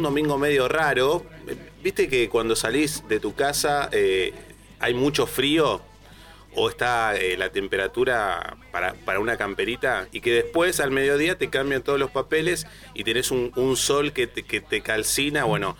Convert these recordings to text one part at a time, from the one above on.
un domingo medio raro. Viste que cuando salís de tu casa eh, hay mucho frío o está eh, la temperatura para, para, una camperita y que después al mediodía te cambian todos los papeles y tenés un, sol que te, que te calcina. Bueno.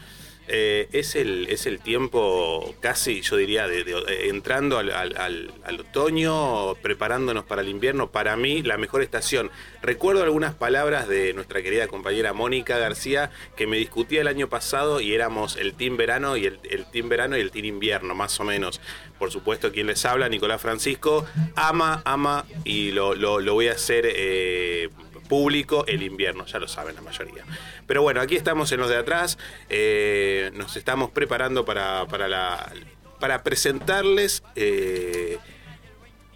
Eh, es, el, es el tiempo casi, yo diría, de, eh, entrando al, otoño, preparándonos para el invierno. Para mí, la mejor estación. Recuerdo algunas palabras de nuestra querida compañera Mónica García, que me discutía el año pasado y éramos el team verano y el, team verano y el team invierno, más o menos. Por supuesto, quien les habla, Nicolás Francisco, ama, ama y lo, voy a hacer. Eh, público el invierno, ya lo saben la mayoría. Pero bueno, aquí estamos en los de atrás, eh, nos estamos preparando para, para, la, para presentarles eh,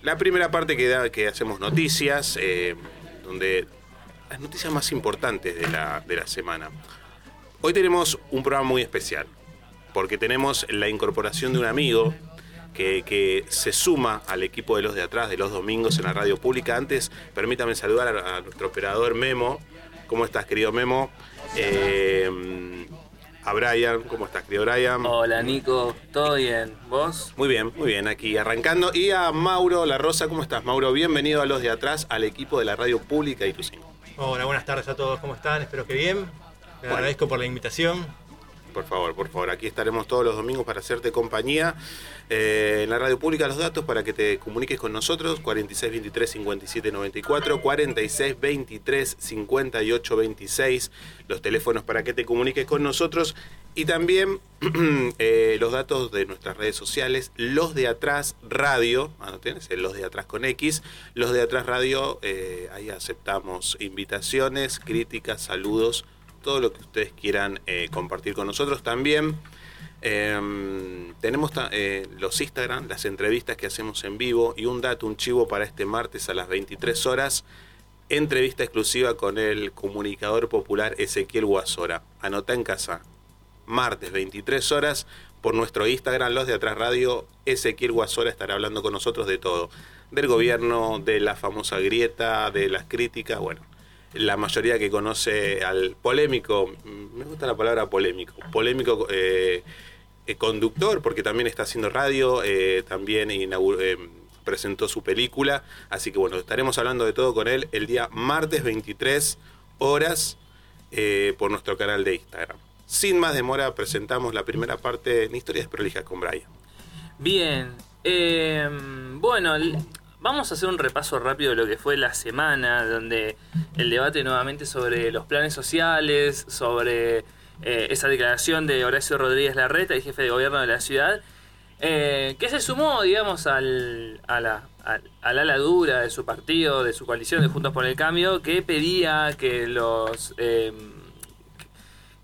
la primera parte que, que hacemos noticias, eh, donde las noticias más importantes de la, de la semana. Hoy tenemos un programa muy especial, porque tenemos la incorporación de un amigo que, se suma al equipo de los de atrás de los domingos en la radio pública. Antes, permítame saludar a, nuestro operador Memo. ¿Cómo estás, querido Memo? Eh, a Brian, ¿cómo estás, querido Brian? Hola, Nico, ¿todo bien? ¿Vos? Muy bien, muy bien, aquí arrancando. Y a Mauro La Rosa, ¿cómo estás, Mauro? Bienvenido a los de atrás, al equipo de la radio pública y tu Hola, buenas tardes a todos, ¿cómo están? Espero que bien. Les agradezco por la invitación. Por favor, por favor, aquí estaremos todos los domingos para hacerte compañía. Eh, en la radio pública los datos para que te comuniques con nosotros, 46 23 57 94, 46 23 58 26, los teléfonos para que te comuniques con nosotros y también eh, los datos de nuestras redes sociales, los de atrás radio, ah, ¿no tienes? Los de atrás con X, los de atrás radio, eh, ahí aceptamos invitaciones, críticas, saludos todo lo que ustedes quieran eh, compartir con nosotros. También em, tenemos eh, los Instagram, las entrevistas que hacemos en vivo y un dato, un chivo para este martes a las 23 horas. Entrevista exclusiva con el comunicador popular Ezequiel Guasora. Anota en casa. Martes 23 horas por nuestro Instagram, los de Atrás Radio. Ezequiel Guasora estará hablando con nosotros de todo. Del gobierno, de la famosa grieta, de las críticas. Bueno, la mayoría que conoce al polémico, me gusta la palabra polémico, polémico eh, eh, conductor, porque también está haciendo radio, eh, también presentó su película, así que bueno, estaremos hablando de todo con él el día martes 23 horas por nuestro canal de Instagram. Sin más demora, presentamos la primera parte de Historias Prolijas con Brian. Bien, bueno, Vamos a hacer un repaso rápido de lo que fue la semana, donde el debate nuevamente sobre los planes sociales, sobre eh, esa declaración de Horacio Rodríguez Larreta, el jefe de gobierno de la ciudad, eh, que se sumó, digamos, al, a, la, ala dura de su partido, de su coalición de Juntos por el Cambio, que pedía que los, eh,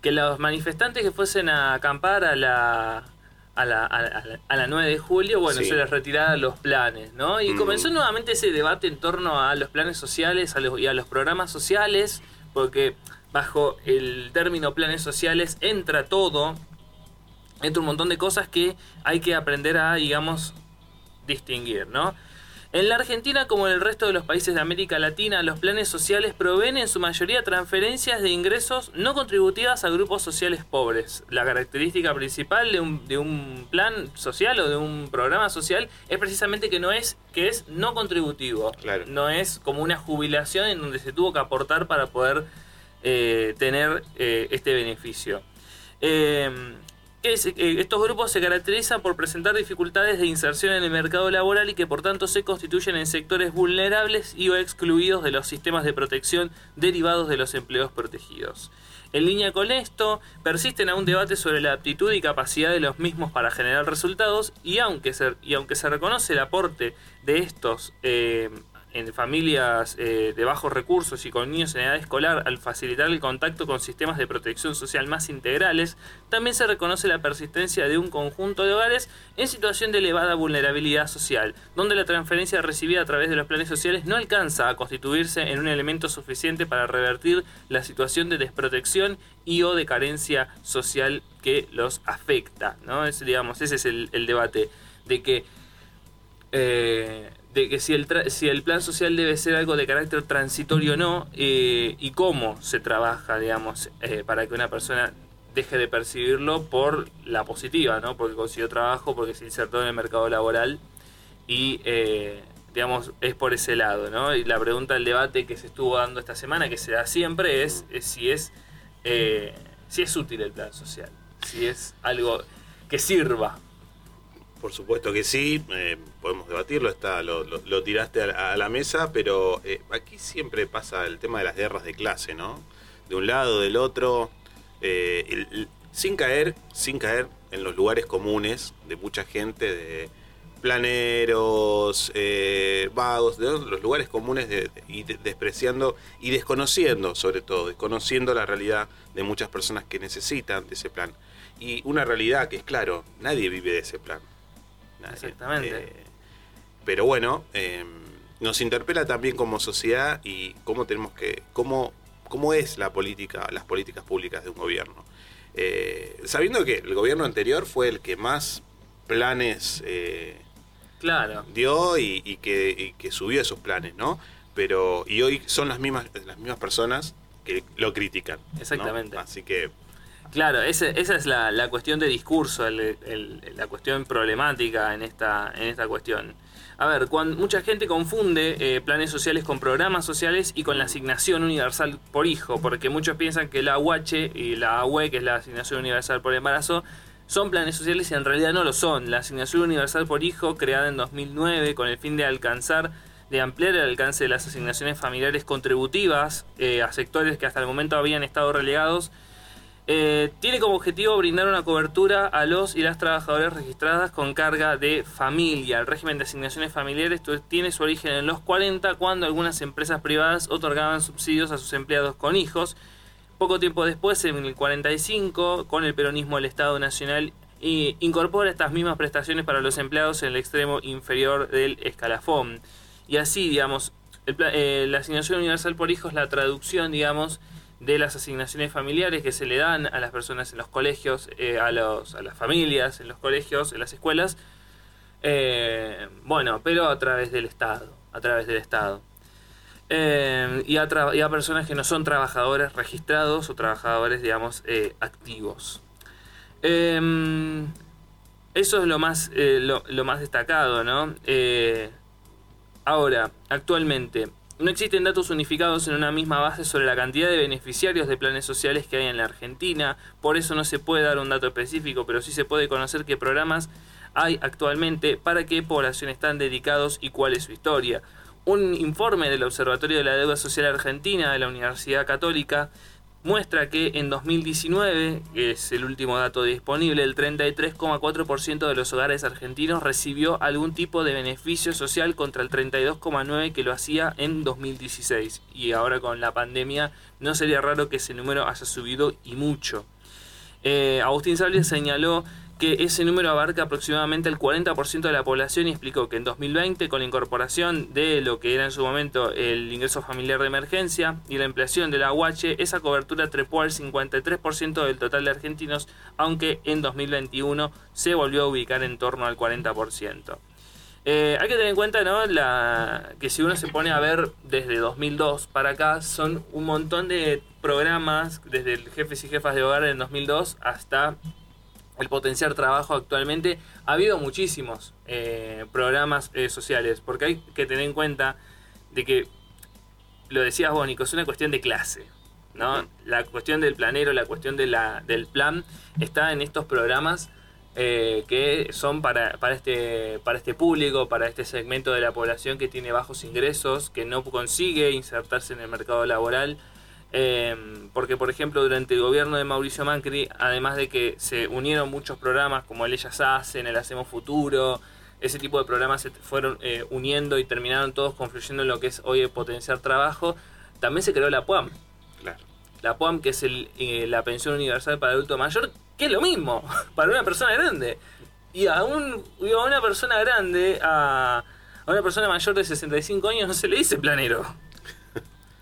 que los manifestantes que fuesen a acampar a la, a la, a, la, 9 de julio, bueno, se les retiraron los planes, ¿no? Y comenzó nuevamente ese debate en torno a los planes sociales a los, y a los programas sociales, porque bajo el término planes sociales entra todo, entra un montón de cosas que hay que aprender a, digamos, distinguir, ¿no? En la Argentina, como en el resto de los países de América Latina, los planes sociales proveen en su mayoría transferencias de ingresos no contributivas a grupos sociales pobres. La característica principal de un, de un plan social o de un programa social es precisamente que no es que es no contributivo. No es como una jubilación en donde se tuvo que aportar para poder eh, tener eh, este beneficio. Eh, eh, estos grupos se caracterizan por presentar dificultades de inserción en el mercado laboral y que por tanto se constituyen en sectores vulnerables y o excluidos de los sistemas de protección derivados de los empleos protegidos. En línea con esto, persisten aún debates sobre la aptitud y capacidad de los mismos para generar resultados y aunque se, reconoce el aporte de estos eh, en familias eh, de bajos recursos y con niños en edad escolar al facilitar el contacto con sistemas de protección social más integrales, también se reconoce la persistencia de un conjunto de hogares en situación de elevada vulnerabilidad social, donde la transferencia recibida a través de los planes sociales no alcanza a constituirse en un elemento suficiente para revertir la situación de desprotección y o de carencia social que los afecta. ¿no? Es, digamos, ese es el, debate de que eh, de que si el, si el plan social debe ser algo de carácter transitorio o no, eh, y cómo se trabaja, digamos, eh, para que una persona deje de percibirlo por la positiva, ¿no? Porque consiguió trabajo, porque se insertó en el mercado laboral y, eh, digamos, es por ese lado, ¿no? Y la pregunta del debate que se estuvo dando esta semana, que se da siempre, es, si es si es útil el plan social, si es algo que sirva. Por supuesto que sí, eh, podemos debatirlo, está, lo, tiraste a, la mesa, pero aquí siempre pasa el tema de las guerras de clase, ¿no? De un lado, del otro, sin caer, sin caer en los lugares comunes de mucha gente, de planeros, eh, vagos, de los lugares comunes y despreciando y desconociendo, sobre todo, desconociendo la realidad de muchas personas que necesitan de ese plan. Y una realidad que es claro, nadie vive de ese plan. Exactamente. Eh, pero bueno, em, nos interpela también como sociedad y cómo tenemos que, cómo, cómo es la política, las políticas públicas de un gobierno. Eh, sabiendo que el gobierno anterior fue el que más planes claro. dio y, que, subió esos planes, ¿no? Pero, y hoy son las mismas, las mismas personas que lo critican. Exactamente. Así que... Claro, esa, esa es la, cuestión de discurso, la cuestión problemática en esta, en esta cuestión. A ver, cuando mucha gente confunde eh, planes sociales con programas sociales y con la asignación universal por hijo, porque muchos piensan que la UH y la AUE, que es la asignación universal por embarazo, son planes sociales y en realidad no lo son. La asignación universal por hijo, creada en 2009 con el fin de alcanzar, de ampliar el alcance de las asignaciones familiares contributivas eh, a sectores que hasta el momento habían estado relegados, eh, tiene como objetivo brindar una cobertura a los y las trabajadoras registradas con carga de familia. El régimen de asignaciones familiares tiene su origen en los 40, cuando algunas empresas privadas otorgaban subsidios a sus empleados con hijos poco tiempo después, en el 45, con el peronismo del Estado Nacional incorpora estas mismas prestaciones para los empleados en el extremo inferior del escalafón. Y así, digamos, eh, la asignación universal por hijos, la traducción, digamos, de las asignaciones familiares que se le dan a las personas en los colegios, eh, a, los, a las familias en los colegios, en las escuelas, eh, bueno, pero a través del Estado, a través del Estado. Eh, y, a personas que no son trabajadores registrados o trabajadores, digamos, activos. Eso es lo más, lo, más destacado, ¿no? ahora, actualmente, no existen datos unificados en una misma base sobre la cantidad de beneficiarios de planes sociales que hay en la Argentina, por eso no se puede dar un dato específico, pero sí se puede conocer qué programas hay actualmente, para qué población están dedicados y cuál es su historia. Un informe del Observatorio de la Deuda Social Argentina de la Universidad Católica muestra que en 2019, que es el último dato disponible, el 33,4% de los hogares argentinos recibió algún tipo de beneficio social contra el 32,9% que lo hacía en 2016. Y ahora con la pandemia no sería raro que ese número haya subido y mucho. Eh, Agustín Salles señaló que ese número abarca aproximadamente el 40% de la población y explicó que en 2020 con la incorporación de lo que era en su momento el ingreso familiar de emergencia y la ampliación de la UH, esa cobertura trepó al 53% del total de argentinos, aunque en 2021 se volvió a ubicar en torno al 40%. Eh, hay que tener en cuenta ¿no? que si uno se pone a ver desde 2002 para acá, son un montón de programas, desde el jefes y jefas de hogar en 2002 hasta el potenciar trabajo actualmente, ha habido muchísimos eh, programas eh, sociales, porque hay que tener en cuenta de que, lo decías vos, es una cuestión de clase. ¿no? La cuestión del planero, la cuestión del plan, está en estos programas eh, que son para, para, este, para este público, para este segmento de la población que tiene bajos ingresos, que no consigue insertarse en el mercado laboral Em, porque, por ejemplo, durante el gobierno de Mauricio Macri, además de que se unieron muchos programas como el Ellas Hacen, el Hacemos Futuro, ese tipo de programas se fueron eh, uniendo y terminaron todos confluyendo en lo que es hoy el potenciar trabajo, también se creó la PUAM. La PUAM, que es el, eh, la pensión universal para adulto mayor, que es lo mismo, para una persona grande. Y a, un, a una persona grande, a, a una persona mayor de 65 años, no se le dice planero.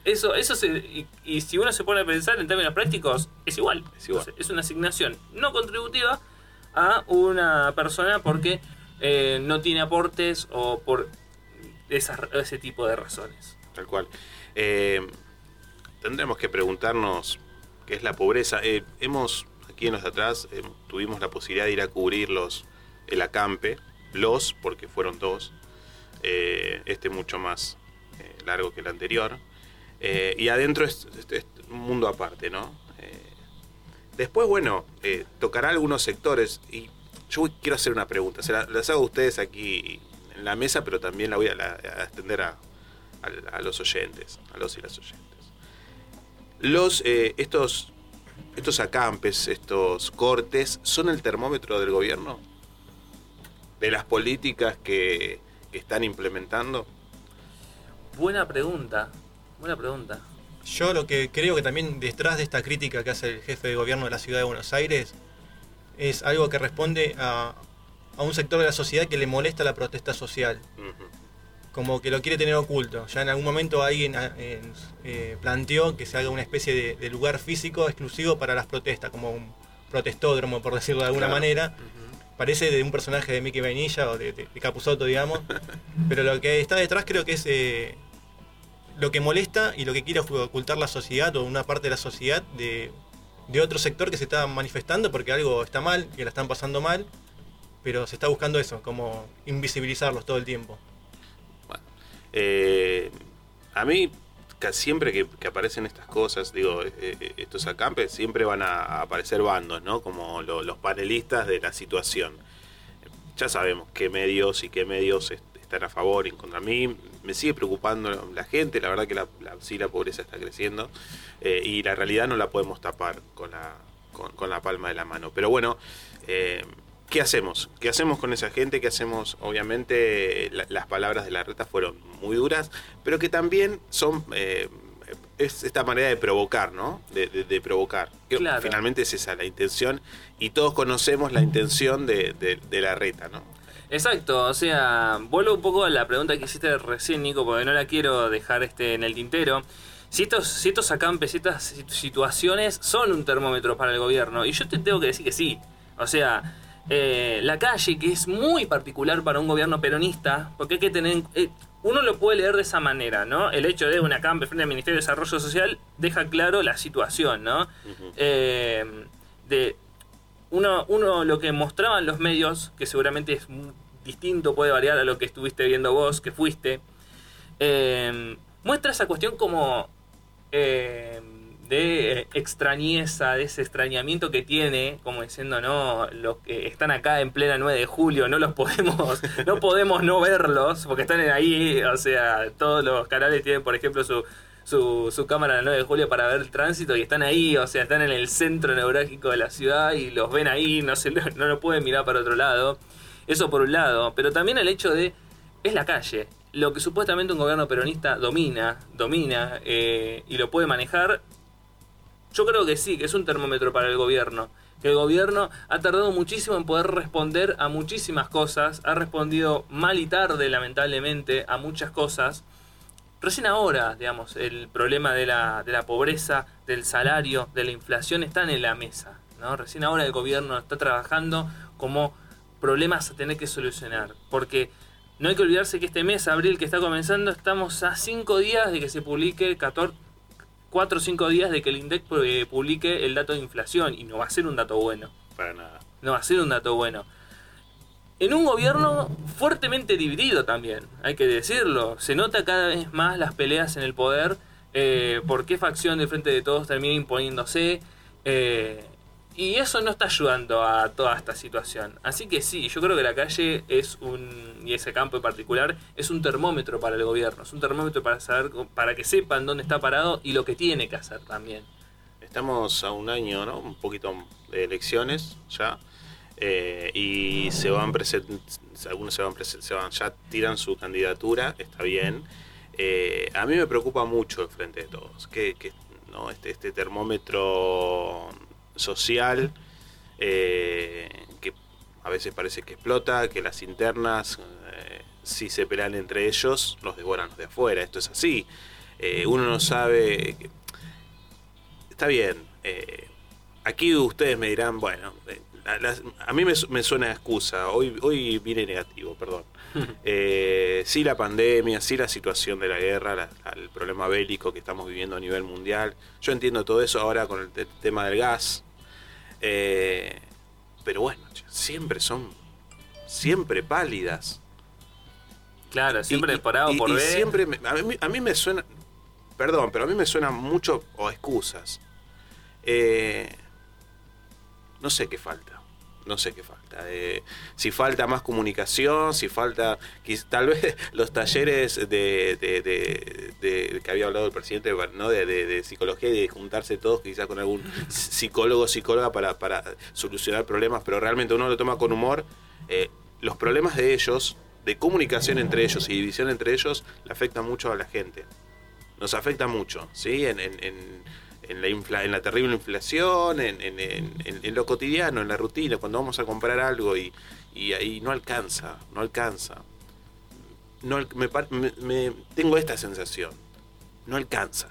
Eso, eso se, y, si uno se pone a pensar en términos prácticos, es igual. Es, una asignación no contributiva a una persona porque eh, no tiene aportes o por ese tipo de razones. Tal cual. Eh, tendremos que preguntarnos qué es la pobreza. Eh, hemos aquí en los de atrás tuvimos la posibilidad de ir a cubrir los, el acampe, los, porque fueron dos, este mucho más largo que el anterior. Eh, y adentro es, un mundo aparte, ¿no? Eh, después, bueno, eh, tocará algunos sectores y yo quiero hacer una pregunta, se la- las hago a ustedes aquí en la mesa, pero también la voy a, extender a, los oyentes, a los y las oyentes. Los, eh, estos, estos acampes, estos cortes, ¿son el termómetro del gobierno? ¿De las políticas que están implementando? Buena pregunta, buena pregunta. Yo lo que creo que también detrás de esta crítica que hace el jefe de gobierno de la ciudad de Buenos Aires es algo que responde a, a un sector de la sociedad que le molesta la protesta social, como que lo quiere tener oculto. Ya en algún momento alguien ah, en- eh, planteó que se haga una especie de, de lugar físico exclusivo para las protestas, como un protestódromo, por decirlo de alguna Claro. manera. Parece de un personaje de Mickey Vainilla o de, de, de Capusotto, digamos. Pero lo que está detrás creo que es eh, lo que molesta y lo que quiere ocultar la sociedad o una parte de la sociedad de, de otro sector que se está manifestando porque algo está mal, que la están pasando mal, pero se está buscando eso, como invisibilizarlos todo el tiempo. Bueno, eh, a mí, siempre que, aparecen estas cosas, digo, eh, eh, estos acampes, siempre van a, aparecer bandos, ¿no? Como lo- los panelistas de la situación. Ya sabemos qué medios y qué medios est- están a favor y contra. Mí me sigue preocupando la gente, la verdad que la, la- sí la pobreza está creciendo eh, y la realidad no la podemos tapar con la, con, con la palma de la mano. Pero bueno, eh, ¿qué hacemos? ¿Qué hacemos con esa gente? ¿Qué hacemos? Obviamente la- las palabras de la reta fueron muy duras, pero que también son... eh, es esta manera de provocar, ¿no? De, de- de provocar. Claro. Finalmente es esa la intención y todos conocemos la intención de, de- de la reta, ¿no? Exacto, o sea, vuelvo un poco a la pregunta que hiciste recién, Nico, porque no la quiero dejar este en el tintero. Si estos, si estos acampes, si estas sit- situaciones son un termómetro para el gobierno, y yo te tengo que decir que sí. O sea, eh, la calle, que es muy particular para un gobierno peronista, porque hay que tener... eh, uno lo puede leer de esa manera, ¿no? El hecho de un acampe frente al Ministerio de Desarrollo Social deja claro la situación, ¿no? Eh, de uno, uno lo que mostraban los medios, que seguramente es distinto, puede variar a lo que estuviste viendo vos, que fuiste, eh, muestra esa cuestión como eh, de extrañeza, de ese extrañamiento que tiene, como diciendo, no, los que están acá en plena 9 de julio, no los podemos, no podemos no verlos, porque están ahí, o sea, todos los canales tienen, por ejemplo, su, su, su cámara el 9 de julio para ver el tránsito y están ahí, o sea, están en el centro neurálgico de la ciudad y los ven ahí, no, se, no lo pueden mirar para otro lado. Eso por un lado, pero también el hecho de, es la calle, lo que supuestamente un gobierno peronista domina, domina eh, y lo puede manejar, yo creo que sí, que es un termómetro para el gobierno. Que el gobierno ha tardado muchísimo en poder responder a muchísimas cosas, ha respondido mal y tarde, lamentablemente, a muchas cosas. Recién ahora, digamos, el problema de la, de la pobreza, del salario, de la inflación están en la mesa. ¿no? Recién ahora el gobierno está trabajando como problemas a tener que solucionar. Porque no hay que olvidarse que este mes, abril, que está comenzando, estamos a cinco días de que se publique 14, 4 o 5 días de que el INDEC eh, publique el dato de inflación. Y no va a ser un dato bueno. Para nada. No va a ser un dato bueno. En un gobierno fuertemente dividido también, hay que decirlo. Se nota cada vez más las peleas en el poder, eh, por qué facción de frente de todos termina imponiéndose. eh, y eso no está ayudando a toda esta situación. Así que sí, yo creo que la calle es un, y ese campo en particular, es un termómetro para el gobierno. Es un termómetro para saber, para que sepan dónde está parado y lo que tiene que hacer también. Estamos a un año, ¿no? Un poquito de elecciones ya. Eh, y se van algunos se van, se van ya tiran su candidatura, está bien. Eh, a mí me preocupa mucho el frente de todos, que, que, ¿no? este, este termómetro social eh, que a veces parece que explota, que las internas, si se pelean entre ellos, los devoran los de afuera, esto es así. Uno no sabe, está bien, aquí ustedes me dirán, bueno, a mí me, su- me suena a excusa, hoy, hoy vine negativo, perdón. Eh, sí la pandemia, sí la situación de la guerra, la- la- el problema bélico que estamos viviendo a nivel mundial, yo entiendo todo eso ahora con el te- tema del gas. Eh, pero bueno, siempre son, siempre pálidas. Claro, siempre por A o por y B. siempre me- a, mí, a mí me suena, perdón, pero a mí me suena mucho, o excusas. Eh, no sé qué falta, no sé qué falta. Eh, si falta más comunicación, si falta, tal vez los talleres de, de- de- de- que había hablado el presidente, ¿no? de, psicología y de juntarse todos quizás con algún psicólogo o psicóloga para, solucionar problemas, pero realmente uno lo toma con humor. Eh, los problemas de ellos, de comunicación entre ellos y división entre ellos, le afectan mucho a la gente. Nos afecta mucho, ¿sí? En, en- en- en la, infla- en la terrible inflación, en, en- en- en- lo cotidiano, en la rutina, cuando vamos a comprar algo y, y ahí no alcanza, no alcanza. No, me, me- me- tengo esta sensación, no alcanza.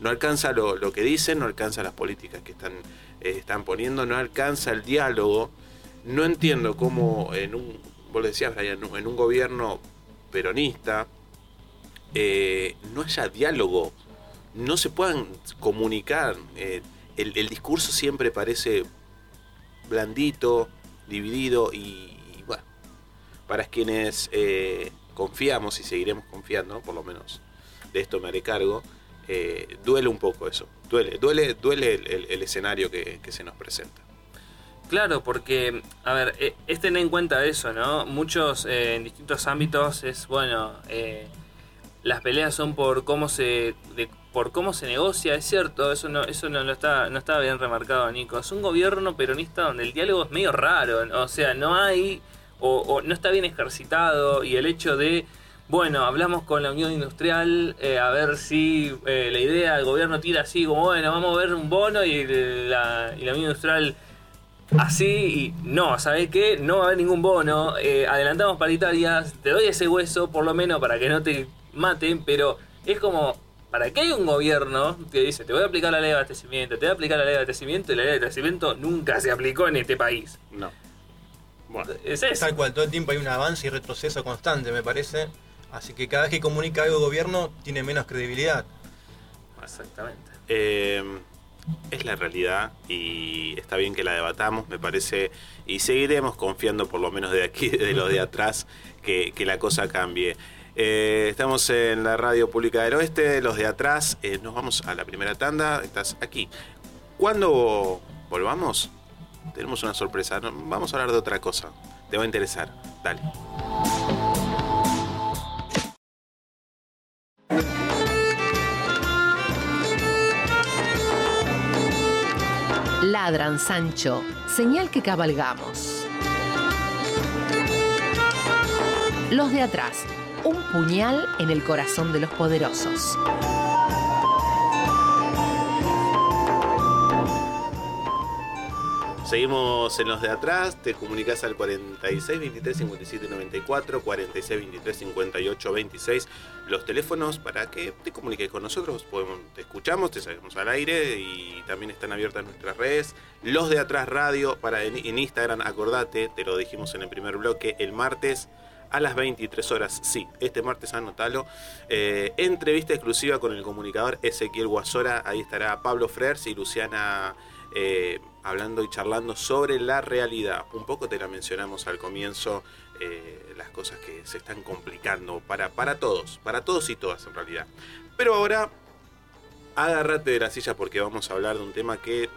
No alcanza lo, lo que dicen, no alcanza las políticas que están, eh, están poniendo, no alcanza el diálogo. No entiendo cómo en un, vos decías, en un gobierno peronista eh, no haya diálogo, no se puedan comunicar. eh, el, el discurso siempre parece blandito, dividido y, bueno, para quienes eh, confiamos y seguiremos confiando, por lo menos de esto me haré cargo, eh, duele un poco eso, duele, duele, duele el, el- escenario que, que se nos presenta. Claro, porque, a ver, es tener en cuenta eso, ¿no? Muchos en distintos ámbitos es, bueno, las peleas son por cómo se por cómo se negocia, es cierto, eso no eso no está no estaba bien remarcado, Nico. Es un gobierno peronista donde el diálogo es medio raro, o sea, no hay o, no está bien ejercitado y el hecho de bueno, hablamos con la Unión Industrial eh, a ver si eh, la idea del gobierno tira así como, bueno, vamos a ver un bono y la, y la Unión Industrial así y no, ¿sabes qué? No va a haber ningún bono, eh, adelantamos paritarias, te doy ese hueso por lo menos para que no te maten, pero es como, ¿para qué hay un gobierno que dice, te voy a aplicar la ley de abastecimiento, te voy a aplicar la ley de abastecimiento y la ley de abastecimiento nunca se aplicó en este país? No. Bueno, Es eso. Tal cual, todo el tiempo hay un avance y retroceso constante, me parece. Así que cada vez que comunica algo el gobierno tiene menos credibilidad. Exactamente. Eh, es la realidad y está bien que la debatamos, me parece, y seguiremos confiando por lo menos de aquí, de los de atrás, que, que la cosa cambie. Eh, estamos en la radio pública del oeste, los de atrás, eh, nos vamos a la primera tanda, estás aquí. Cuando volvamos, tenemos una sorpresa, vamos a hablar de otra cosa, te va a interesar, dale. Ladran, Sancho, señal que cabalgamos. Los de atrás, un puñal en el corazón de los poderosos. Seguimos en los de atrás, te comunicas al 46 23 57 94, 46 23 58 26, los teléfonos para que te comuniques con nosotros, podemos, te escuchamos, te salimos al aire y también están abiertas nuestras redes, los de atrás radio, para en Instagram, acordate, te lo dijimos en el primer bloque, el martes a las 23 horas, sí, este martes anotalo, eh, entrevista exclusiva con el comunicador Ezequiel Guasora, ahí estará Pablo Frers y Luciana eh, hablando y charlando sobre la realidad. Un poco te la mencionamos al comienzo, eh, las cosas que se están complicando para, para todos, para todos y todas en realidad. Pero ahora, agárrate de la silla porque vamos a hablar de un tema que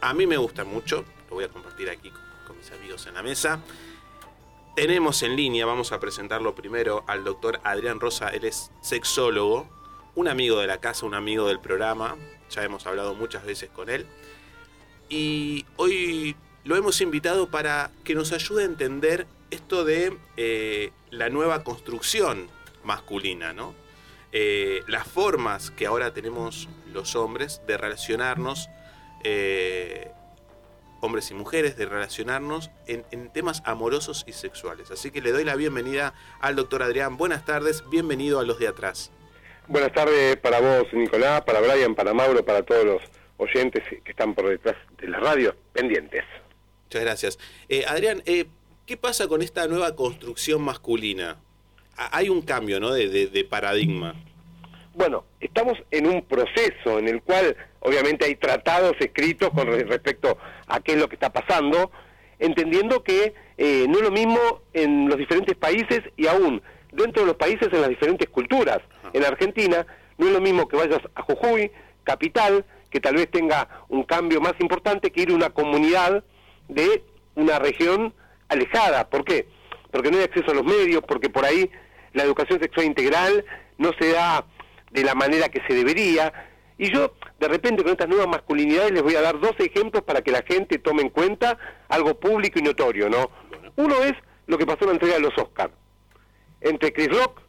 a mí me gusta mucho, lo voy a compartir aquí con, con mis amigos en la mesa. Tenemos en línea, vamos a presentarlo primero al doctor Adrián Rosa, él es sexólogo, un amigo de la casa, un amigo del programa, ya hemos hablado muchas veces con él. Y hoy lo hemos invitado para que nos ayude a entender esto de eh, la nueva construcción masculina, ¿no? Eh, las formas que ahora tenemos los hombres de relacionarnos, eh, hombres y mujeres, de relacionarnos en, en temas amorosos y sexuales. Así que le doy la bienvenida al doctor Adrián. Buenas tardes, bienvenido a los de atrás. Buenas tardes para vos, Nicolás, para Brian, para Mauro, para todos los oyentes que están por detrás de las radios pendientes. Muchas gracias. Eh, Adrián, eh, ¿qué pasa con esta nueva construcción masculina? Ha- Hay un cambio, ¿no? De, de- de paradigma. Bueno, estamos en un proceso en el cual obviamente hay tratados escritos con re- respecto a qué es lo que está pasando, entendiendo que eh, no es lo mismo en los diferentes países y aún dentro de los países en las diferentes culturas. En Argentina no es lo mismo que vayas a Jujuy, capital, que tal vez tenga un cambio más importante que ir a una comunidad de una región alejada. ¿Por qué? Porque no hay acceso a los medios, porque por ahí la educación sexual integral no se da de la manera que se debería. Y yo, de repente, con estas nuevas masculinidades, les voy a dar dos ejemplos para que la gente tome en cuenta algo público y notorio, ¿no? Uno es lo que pasó en la entrega de los Oscars entre Chris Rock,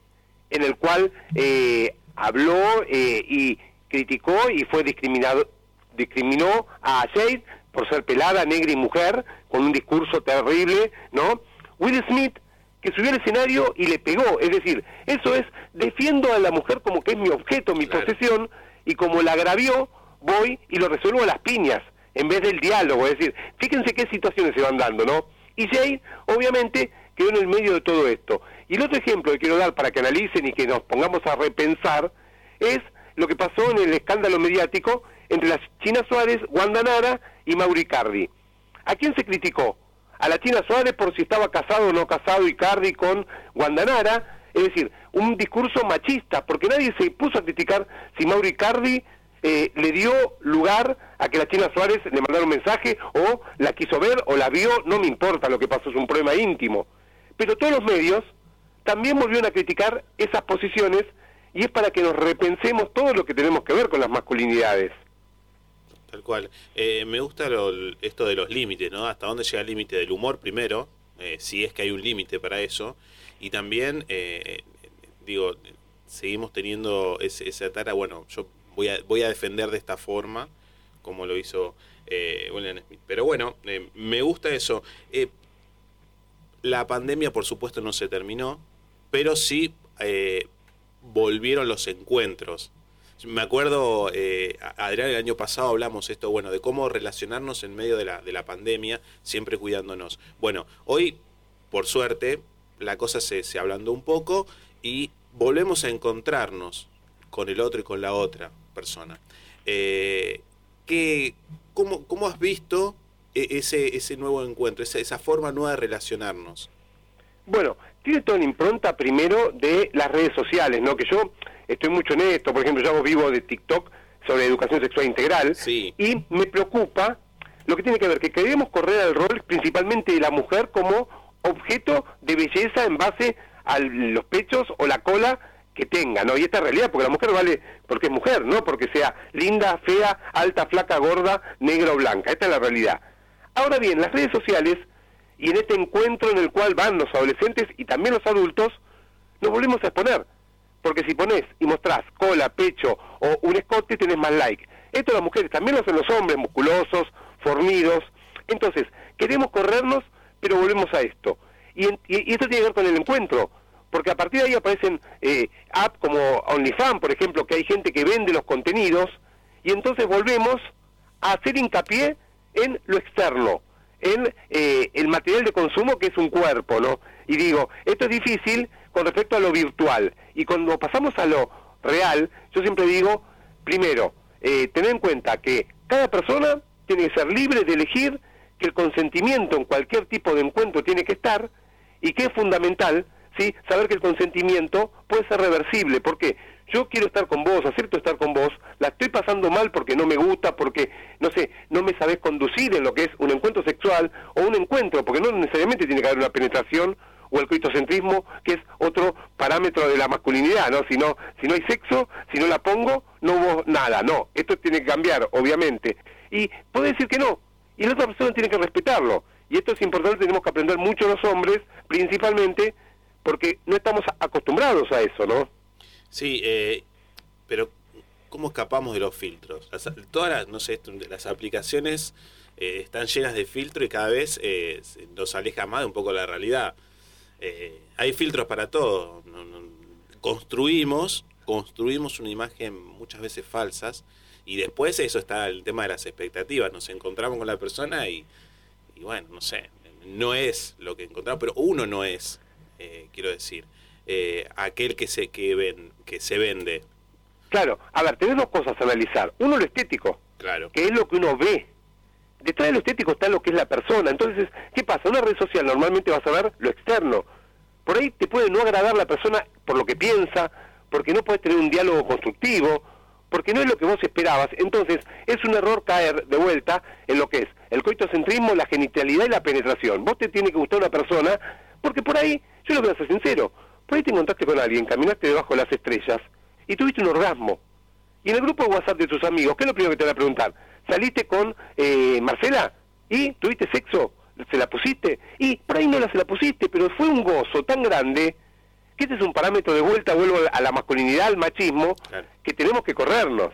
en el cual eh, habló eh, y criticó y fue discriminado, discriminó a Jade por ser pelada, negra y mujer, con un discurso terrible, ¿no? Will Smith, que subió al escenario y le pegó, es decir, eso es, defiendo a la mujer como que es mi objeto, mi Claro. posesión, y como la agravió, voy y lo resuelvo a las piñas, en vez del diálogo, es decir, fíjense qué situaciones se van dando, ¿no? Y Jade, obviamente, quedó en el medio de todo esto. Y el otro ejemplo que quiero dar para que analicen y que nos pongamos a repensar es lo que pasó en el escándalo mediático entre las China Suárez, Wanda Nara y Mauricardi. ¿A quién se criticó? A la China Suárez por si estaba casado o no casado Icardi con Wanda Nara, es decir, un discurso machista, porque nadie se puso a criticar si Mauro Icardi eh, le dio lugar a que la China Suárez le mandara un mensaje o la quiso ver o la vio, no me importa lo que pasó, es un problema íntimo. Pero todos los medios también volvieron a criticar esas posiciones y es para que nos repensemos todo lo que tenemos que ver con las masculinidades. Tal cual. Eh, me gusta lo- esto de los límites, ¿no? Hasta dónde llega el límite del humor primero, eh, si es que hay un límite para eso. Y también, eh, digo, seguimos teniendo ese, esa tara, bueno, yo voy a, voy a defender de esta forma, como lo hizo William Smith. Pero bueno, me gusta eso. La pandemia, por supuesto, no se terminó, pero sí volvieron los encuentros. Me acuerdo, eh, Adrián, el año pasado hablamos esto, bueno, de cómo relacionarnos en medio de la, de la pandemia, siempre cuidándonos. Bueno, hoy, por suerte, la cosa se, se ablandó un poco y volvemos a encontrarnos con el otro y con la otra persona. Eh, ¿qué- cómo, cómo has visto e- ese, ese nuevo encuentro, esa, esa forma nueva de relacionarnos? Bueno, tiene toda una impronta primero de las redes sociales, ¿no? Que yo estoy mucho en esto, por ejemplo, yo hago vivo de TikTok sobre educación sexual integral Sí. y me preocupa lo que tiene que ver que queremos correr al rol principalmente de la mujer como objeto de belleza en base a los pechos o la cola que tenga, ¿no? Y esta es realidad, porque la mujer vale porque es mujer, no porque sea linda, fea, alta, flaca, gorda, negra o blanca. Esta es la realidad. Ahora bien, las redes sociales y en este encuentro en el cual van los adolescentes y también los adultos, nos volvemos a exponer. Porque si pones y mostrás cola, pecho o un escote, tenés más like. Esto las mujeres también lo hacen los hombres, musculosos, fornidos. Entonces, queremos corrernos, pero volvemos a esto. Y, esto tiene que ver con el encuentro. Porque a partir de ahí aparecen eh, apps como OnlyFans, por ejemplo, que hay gente que vende los contenidos, y entonces volvemos a hacer hincapié en lo externo, en eh, el material de consumo que es un cuerpo, ¿no? Y digo, esto es difícil con respecto a lo virtual. Y cuando pasamos a lo real, yo siempre digo, primero, eh, tener en cuenta que cada persona tiene que ser libre de elegir, que el consentimiento en cualquier tipo de encuentro tiene que estar, y que es fundamental, ¿sí? Saber que el consentimiento puede ser reversible. porque Yo quiero estar con vos, acepto estar con vos, la estoy pasando mal porque no me gusta, porque, no sé, no me sabés conducir en lo que es un encuentro sexual o un encuentro, porque no necesariamente tiene que haber una penetración o el coitocentrismo, que es otro parámetro de la masculinidad, ¿no? Si no, si no hay sexo, si no la pongo, no hubo nada, no. Esto tiene que cambiar, obviamente. Y puede decir que no, y la otra persona tiene que respetarlo. Y esto es importante, tenemos que aprender mucho los hombres, principalmente, porque no estamos acostumbrados a eso, ¿no? Sí, eh, pero ¿cómo escapamos de los filtros? Las- todas las, no sé, las aplicaciones eh, están llenas de filtros y cada vez eh, nos aleja más de un poco la realidad. Eh, hay filtros para todo. Construimos, construimos una imagen muchas veces falsas y después eso está el tema de las expectativas. Nos encontramos con la persona y, y bueno, no sé, no es lo que encontramos, pero uno no es, eh, quiero decir, eh, aquel que se, que, ven, que se vende. Claro, a ver, tenés dos cosas a analizar. Uno, lo estético, Claro. que es lo que uno ve. Detrás de lo estético está lo que es la persona. Entonces, ¿qué pasa? En una red social normalmente vas a ver lo externo. Por ahí te puede no agradar la persona por lo que piensa, porque no puedes tener un diálogo constructivo, porque no es lo que vos esperabas. Entonces, es un error caer de vuelta en lo que es el coitocentrismo, la genitalidad y la penetración. Vos te tiene que gustar una persona, porque por ahí, yo lo voy a ser sincero, por ahí te encontraste con alguien, caminaste debajo de las estrellas y tuviste un orgasmo. Y en el grupo de WhatsApp de tus amigos, ¿qué es lo primero que te van a preguntar? ¿Saliste con eh, Marcela? ¿Y tuviste sexo? ¿Se la pusiste? Y por ahí no la se la pusiste, pero fue un gozo tan grande que este es un parámetro de vuelta, vuelvo a la masculinidad, al machismo, Claro. que tenemos que corrernos.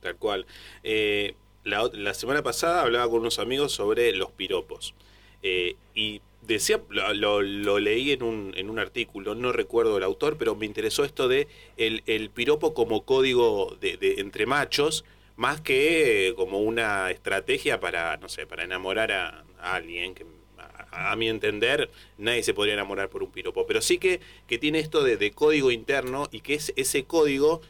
Tal cual. Eh, la, la semana pasada hablaba con unos amigos sobre los piropos. Eh, y decía, lo, lo- leí en un, en un artículo, no recuerdo el autor, pero me interesó esto de el, el piropo como código de, de- entre machos, más que eh, como una estrategia para, no sé, para enamorar a, alguien que a, a mi entender, nadie se podría enamorar por un piropo, pero sí que, que tiene esto de, de código interno y que es, ese código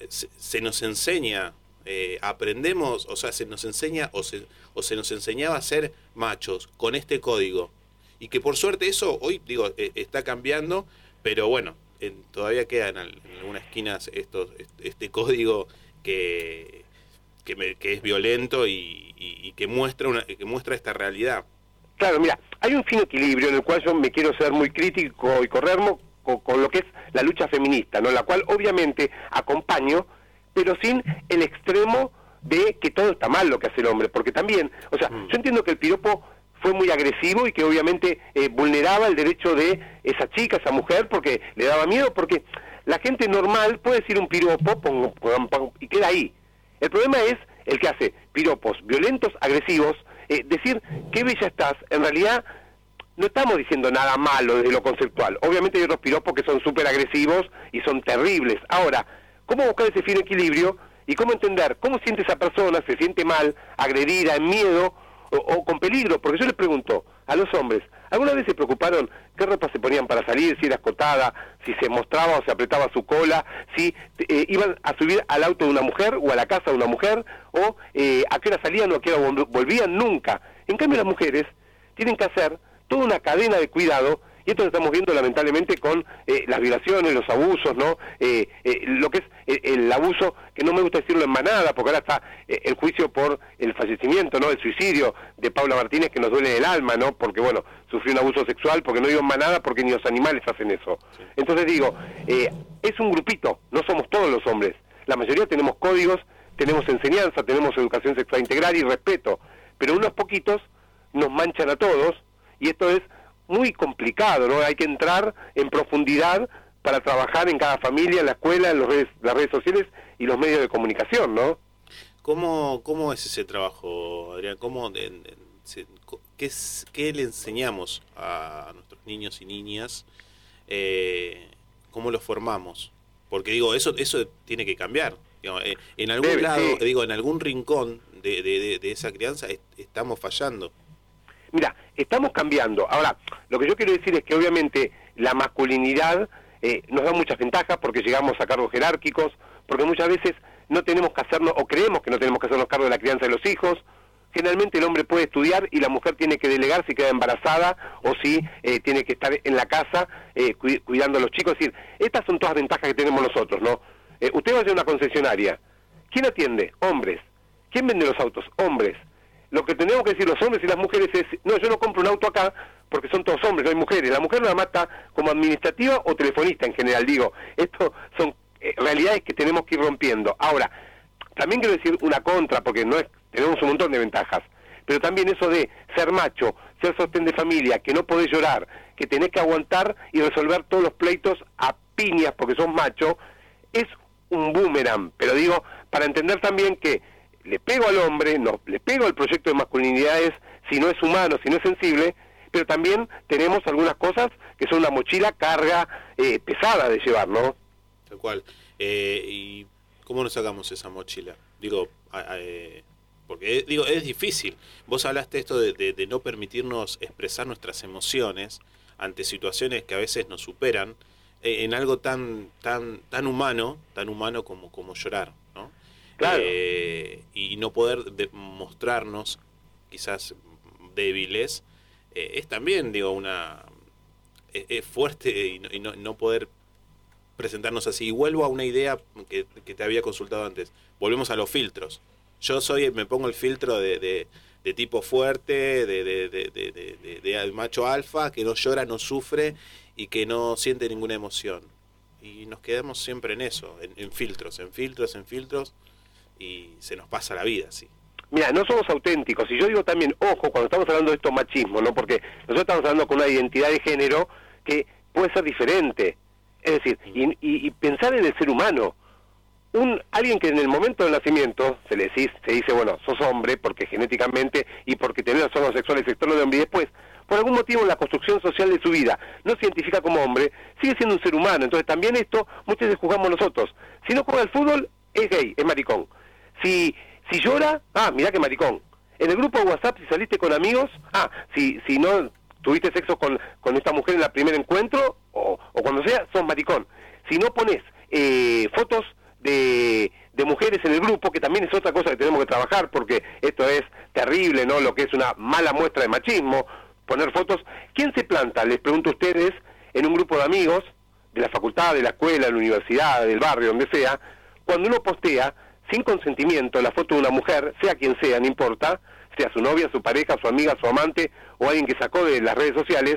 eh, se, se nos enseña, eh, aprendemos, o sea, se nos enseña o se, o se nos enseñaba a ser machos con este código. Y que por suerte eso hoy, digo, eh, está cambiando, pero bueno, en- todavía queda en, al- en algunas esquinas estos, este, código que, que, me- que es violento y, y- y que, muestra una, que muestra esta realidad. Claro, mira, hay un fino equilibrio en el cual yo me quiero ser muy crítico y corrermo con, con lo que es la lucha feminista, ¿no? La cual obviamente acompaño, pero sin el extremo de que todo está mal lo que hace el hombre, porque también, o sea, Mm. yo entiendo que el piropo fue muy agresivo y que obviamente eh, vulneraba el derecho de esa chica, esa mujer, porque le daba miedo, porque la gente normal puede decir un piropo y queda ahí. El problema es el que hace piropos violentos, agresivos, eh, decir qué bella estás, en realidad no estamos diciendo nada malo desde lo conceptual. Obviamente hay otros piropos que son súper agresivos y son terribles. Ahora, ¿cómo buscar ese fino equilibrio y cómo entender cómo siente esa persona, se siente mal, agredida, en miedo o, con peligro? Porque yo les pregunto a los hombres, ¿alguna vez se preocuparon qué ropa se ponían para salir, si era escotada, si se mostraba o se apretaba su cola, si eh, iban a subir al auto de una mujer o a la casa de una mujer o eh, a qué hora salían o a qué hora vol- volvían? Nunca. En cambio las mujeres tienen que hacer toda una cadena de cuidado y esto lo estamos viendo lamentablemente con eh, las violaciones, los abusos, ¿no? Eh, eh, lo que es eh, el abuso, que no me gusta decirlo en manada, porque ahora está eh, el juicio por el fallecimiento, ¿no? El suicidio de Paula Martínez, que nos duele el alma, ¿no? Porque, bueno, sufrió un abuso sexual, porque no digo en manada, porque ni los animales hacen eso. Entonces digo, eh, es un grupito, no somos todos los hombres. La mayoría tenemos códigos, tenemos enseñanza, tenemos educación sexual integral y respeto, pero unos poquitos nos manchan a todos y esto es muy complicado, ¿no? Hay que entrar en profundidad para trabajar en cada familia, en la escuela, en los redes, las redes sociales y los medios de comunicación, ¿no? ¿Cómo, cómo es ese trabajo, Adrián? ¿Cómo, se- co- qué, es- qué le enseñamos a nuestros niños y niñas? Eh, ¿Cómo los formamos? Porque digo, eso, eso tiene que cambiar. Digamos, eh, en algún Debe, lado, sí. digo, en algún rincón de, de- de- de esa crianza est- estamos fallando. Mira, estamos cambiando. Ahora, lo que yo quiero decir es que obviamente la masculinidad eh, nos da muchas ventajas porque llegamos a cargos jerárquicos, porque muchas veces no tenemos que hacernos, o creemos que no tenemos que hacernos cargo de la crianza de los hijos. Generalmente el hombre puede estudiar y la mujer tiene que delegar si queda embarazada o si eh, tiene que estar en la casa eh, cui- cuidando a los chicos. Es decir, estas son todas ventajas que tenemos nosotros, ¿no? Eh, usted va a una concesionaria. ¿Quién atiende? Hombres. ¿Quién vende los autos? Hombres. Lo que tenemos que decir los hombres y las mujeres es, no, yo no compro un auto acá porque son todos hombres, no hay mujeres. La mujer nada más está como administrativa o telefonista en general, digo. Esto son eh, realidades que tenemos que ir rompiendo. Ahora, también quiero decir una contra, porque no es, tenemos un montón de ventajas, pero también eso de ser macho, ser sostén de familia, que no podés llorar, que tenés que aguantar y resolver todos los pleitos a piñas porque sos macho, es un boomerang, pero digo, para entender también que le pego al hombre, no, le pego al proyecto de masculinidades si no es humano, si no es sensible, pero también tenemos algunas cosas que son una mochila carga eh, pesada de llevar, ¿no? Tal cual. Eh, ¿Y cómo nos sacamos esa mochila? Digo, eh, porque eh, digo, es difícil. Vos hablaste esto de, de- de no permitirnos expresar nuestras emociones ante situaciones que a veces nos superan. en algo tan, tan, tan humano, tan humano como, como llorar. Eh, y no poder de- mostrarnos quizás débiles, eh, es también, digo, una... Es, fuerte y, no, y no- poder presentarnos así. Y vuelvo a una idea que, que te había consultado antes. Volvemos a los filtros. Yo soy, me pongo el filtro de, de- tipo fuerte, de, de, macho alfa, que no llora, no sufre y que no siente ninguna emoción. Y nos quedamos siempre en eso, en filtros, en filtros, en filtros, y se nos pasa la vida así. Mira, no somos auténticos. Y yo digo también, ojo, cuando estamos hablando de estos machismo, ¿no? Porque nosotros estamos hablando con una identidad de género que puede ser diferente. Es decir, y, y- y pensar en el ser humano. Un, alguien que en el momento del nacimiento se le dice, se dice, bueno, sos hombre porque genéticamente y porque tenés los órganos sexuales externos de hombre y después, por algún motivo la construcción social de su vida, no se identifica como hombre, sigue siendo un ser humano. Entonces también esto muchas veces jugamos nosotros. Si no juega al fútbol, es gay, es maricón. Si, si llora, ah, mirá que maricón. En el grupo de WhatsApp, si saliste con amigos, ah, si, si no tuviste sexo con, con esta mujer en el primer encuentro, o, o cuando sea, sos maricón. Si no pones eh, fotos de, de mujeres en el grupo, que también es otra cosa que tenemos que trabajar, porque esto es terrible, ¿no? Lo que es una mala muestra de machismo, poner fotos. ¿Quién se planta? Les pregunto a ustedes, en un grupo de amigos, de la facultad, de la escuela, de la universidad, del barrio, donde sea, cuando uno postea sin consentimiento la foto de una mujer, sea quien sea, no importa, sea su novia, su pareja, su amiga, su amante o alguien que sacó de las redes sociales,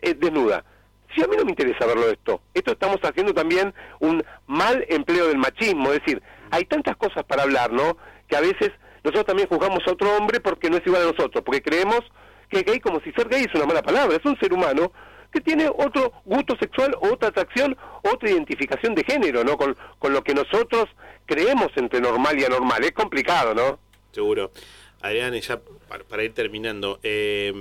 es desnuda. Si a mí no me interesa verlo esto, esto estamos haciendo también un mal empleo del machismo, es decir, hay tantas cosas para hablar, ¿no? Que a veces nosotros también juzgamos a otro hombre porque no es igual a nosotros, porque creemos que gay como si ser gay es una mala palabra, es un ser humano que tiene otro gusto sexual, otra atracción, otra identificación de género, ¿no? Con, con lo que nosotros creemos entre normal y anormal. Es complicado, ¿no? Seguro. Adrián, ya para, para ir terminando, eh,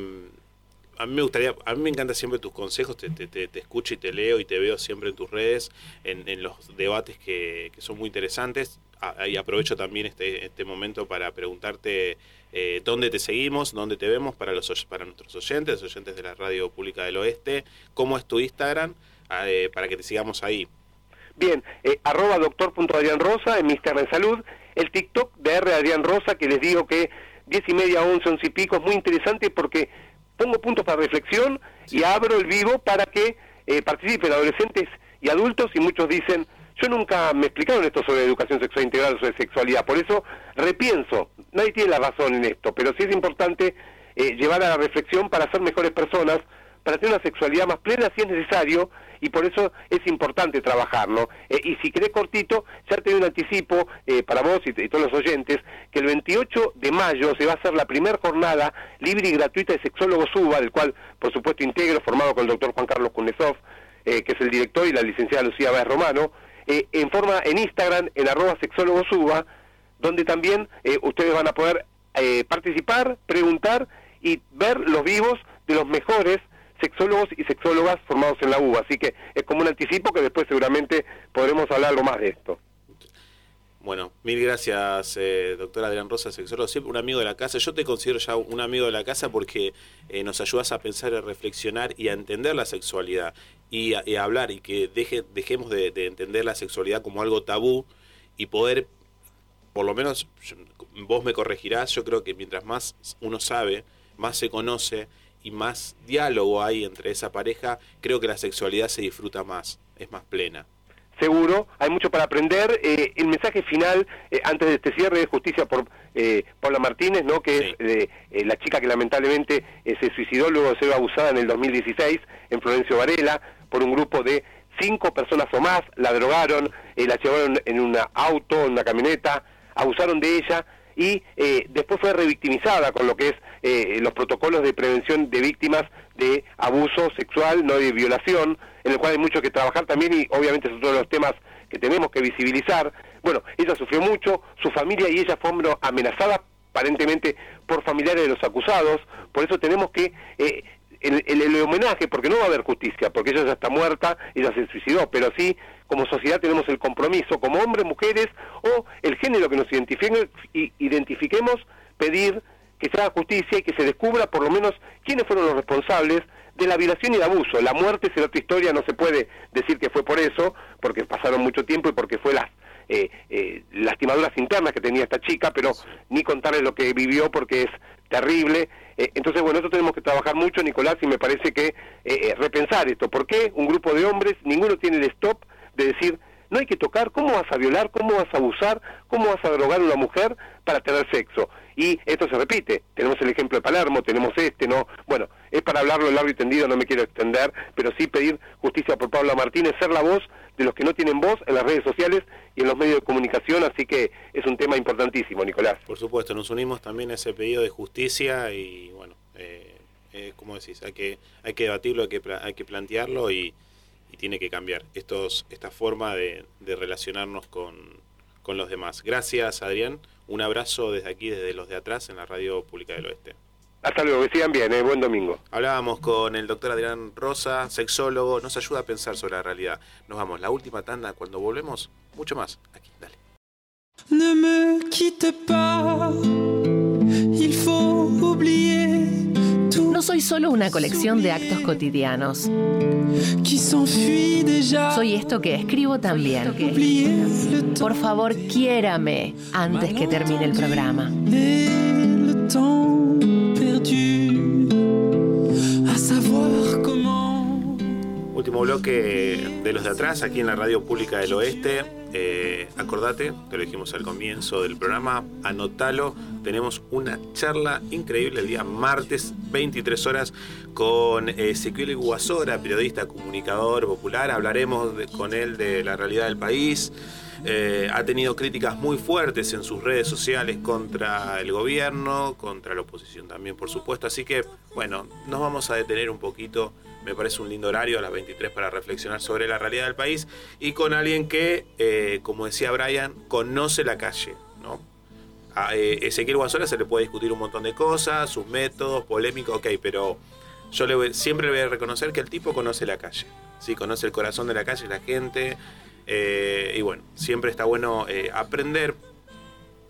a mí me gustaría, a mí me encantan siempre tus consejos, te, te, te- te escucho y te leo y te veo siempre en tus redes, en, en los debates que, que son muy interesantes. Y aprovecho también este, este momento para preguntarte eh, dónde te seguimos, dónde te vemos para, los, para nuestros oyentes, oyentes de la Radio Pública del Oeste, cómo es tu Instagram, Ah, eh, para que te sigamos ahí. Bien, eh, arroba doctor.adrián Rosa en mi Instagram de salud, el TikTok de R Adrián Rosa, que les digo que 10 y media, 11, 11 y pico, es muy interesante porque pongo puntos para reflexión y abro el vivo para que eh, participen adolescentes y adultos y muchos dicen, yo nunca me explicaron esto sobre educación sexual integral, sobre sexualidad, por eso repienso, nadie tiene la razón en esto, pero sí es importante eh, llevar a la reflexión para ser mejores personas, para tener una sexualidad más plena si es necesario y por eso es importante trabajar, ¿no? Eh, y si querés cortito, ya te doy un anticipo eh, para vos y, y todos los oyentes, que el 28 de mayo se va a hacer la primera jornada libre y gratuita de Sexólogo Suba, del cual por supuesto integro, formado con el doctor Juan Carlos Kunesov, eh, que es el director, y la licenciada Lucía Báez Romano, eh, en forma en Instagram, en arroba Sexólogo Suba, donde también eh, ustedes van a poder eh, participar, preguntar y ver los vivos de los mejores sexólogos y sexólogas formados en la UBA. Así que es como un anticipo que después seguramente podremos hablar algo más de esto. Bueno, mil gracias, eh, doctor Adrián Rosa, sexólogo, siempre un amigo de la casa. Yo te considero ya un amigo de la casa porque eh, nos ayudas a pensar, a reflexionar y a entender la sexualidad y y hablar y que deje, dejemos de, de entender la sexualidad como algo tabú y poder, por lo menos vos me corregirás, yo creo que mientras más uno sabe, más se conoce y más diálogo hay entre esa pareja, creo que la sexualidad se disfruta más, es más plena. Seguro, hay mucho para aprender. Eh, el mensaje final, eh, antes de este cierre, es justicia por eh, Paula Martínez, ¿no? que Sí. es eh, eh, la chica que lamentablemente se suicidó luego de ser abusada en el 2016 en Florencio Varela por un grupo de cinco personas o más, la drogaron, eh, la llevaron en un auto, en una camioneta, abusaron de ella y eh, después fue revictimizada con lo que es eh, los protocolos de prevención de víctimas de abuso sexual, no de violación, en el cual hay mucho que trabajar también y obviamente es otro de los temas que tenemos que visibilizar. Bueno, ella sufrió mucho, su familia y ella fueron amenazadas aparentemente por familiares de los acusados, por eso tenemos que eh, el, el- homenaje, porque no va a haber justicia, porque ella ya está muerta, ella se suicidó, pero sí como sociedad tenemos el compromiso, como hombres, mujeres o el género que nos identifique, identifiquemos, pedir que se haga justicia y que se descubra por lo menos quiénes fueron los responsables de la violación y el abuso. La muerte es otra historia, no se puede decir que fue por eso, porque pasaron mucho tiempo y porque fue las eh, eh, lastimaduras internas que tenía esta chica, pero ni contarles lo que vivió porque es terrible. Eh, entonces, bueno, eso tenemos que trabajar mucho, Nicolás, y me parece que eh, repensar esto. ¿Por qué un grupo de hombres, ninguno tiene el stop de decir, no hay que tocar, ¿cómo vas a violar? ¿Cómo vas a abusar? ¿Cómo vas a drogar a una mujer para tener sexo? Y esto se repite. Tenemos el ejemplo de Palermo, tenemos este, ¿no? Bueno, es para hablarlo largo y tendido, no me quiero extender, pero sí pedir justicia por Pablo Martínez, ser la voz de los que no tienen voz en las redes sociales y en los medios de comunicación, así que es un tema importantísimo, Nicolás. Por supuesto, nos unimos también a ese pedido de justicia y bueno, eh, eh, como decís, hay que, hay que debatirlo, hay que, hay que plantearlo y, y tiene que cambiar estos, esta forma de, de relacionarnos con, con los demás. Gracias, Adrián. Un abrazo desde aquí, desde los de atrás, en la Radio Pública del Oeste. Hasta luego, que sigan bien, eh, buen domingo. Hablábamos con el doctor Adrián Rosa, sexólogo, nos ayuda a pensar sobre la realidad. Nos vamos, la última tanda, cuando volvemos, mucho más. Aquí, dale. Ne me quitte pas, il faut oublier No soy solo una colección de actos cotidianos. Soy esto que escribo también. Por favor, quiérame antes que termine el programa. Último bloque de los de atrás, aquí en la Radio Pública del Oeste. Eh, acordate, te lo dijimos al comienzo del programa, anotalo. Tenemos una charla increíble el día martes, 23 horas, con Ezequiel Guasora, periodista, comunicador popular. Hablaremos con él de la realidad del país. Eh, ha tenido críticas muy fuertes en sus redes sociales contra el gobierno, contra la oposición también, por supuesto. Así que, bueno, nos vamos a detener un poquito. Me parece un lindo horario a las 23 para reflexionar sobre la realidad del país y con alguien que, eh, como decía Brian, conoce la calle. ¿no? A eh, Ezequiel Guasola se le puede discutir un montón de cosas, sus métodos, polémicos, ok, pero yo le voy- siempre voy a reconocer que el tipo conoce la calle. Sí, conoce el corazón de la calle, la gente. eh, y bueno, siempre está bueno aprender